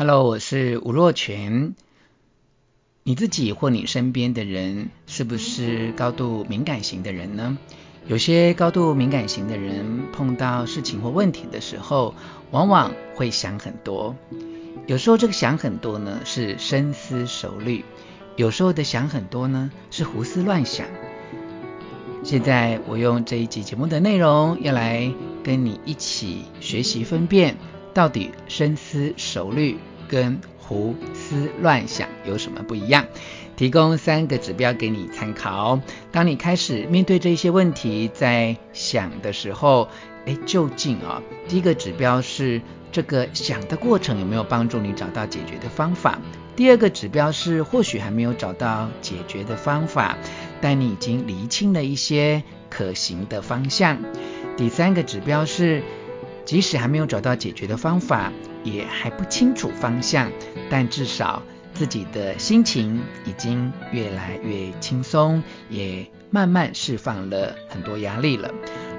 Hello，我是吴若权。你自己或你身边的人是不是高度敏感型的人呢？有些高度敏感型的人碰到事情或问题的时候，往往会想很多。有时候这个想很多呢，是深思熟虑；有时候的想很多呢，是胡思乱想。现在我用这一集节目的内容，要来跟你一起学习分辨，到底深思熟虑跟胡思乱想有什么不一样？提供三个指标给你参考。当你开始面对这些问题，在想的时候，哎，究竟啊，第一个指标是这个想的过程有没有帮助你找到解决的方法？第二个指标是或许还没有找到解决的方法，但你已经厘清了一些可行的方向。第三个指标是，即使还没有找到解决的方法，也还不清楚方向，但至少自己的心情已经越来越轻松，也慢慢释放了很多压力了。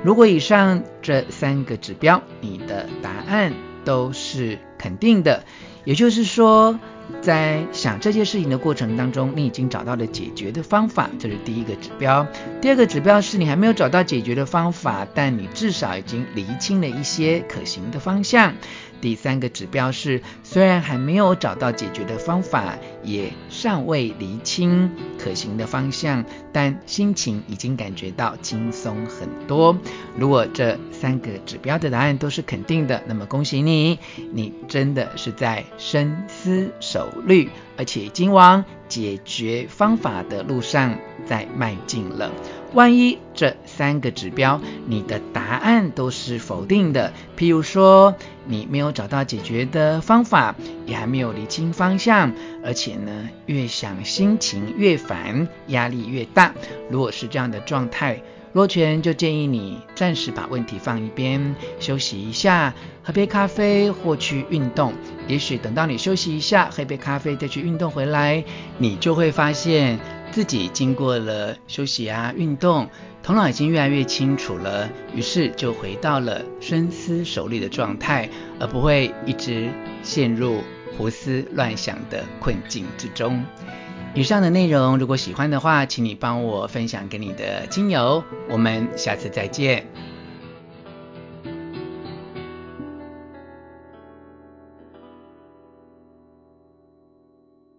如果以上这三个指标，你的答案都是肯定的，也就是说，在想这些事情的过程当中，你已经找到了解决的方法，这是第一个指标。第二个指标是你还没有找到解决的方法，但你至少已经厘清了一些可行的方向。第三个指标是，虽然还没有找到解决的方法，也尚未厘清可行的方向，但心情已经感觉到轻松很多。如果这三个指标的答案都是肯定的，那么恭喜你，你真的是在深思熟虑，而且已经往解决方法的路上在迈进了。万一这三个指标你的答案都是否定的，譬如说你没有找到解决的方法，也还没有理清方向，而且呢，越想心情越烦，压力越大。如果是这样的状态，若权就建议你暂时把问题放一边，休息一下，喝杯咖啡或去运动。也许等到你休息一下，喝杯咖啡再去运动回来，你就会发现。自己经过了休息啊、运动，头脑已经越来越清楚了，于是就回到了深思熟虑的状态，而不会一直陷入胡思乱想的困境之中。以上的内容，如果喜欢的话，请你帮我分享给你的亲友。我们下次再见。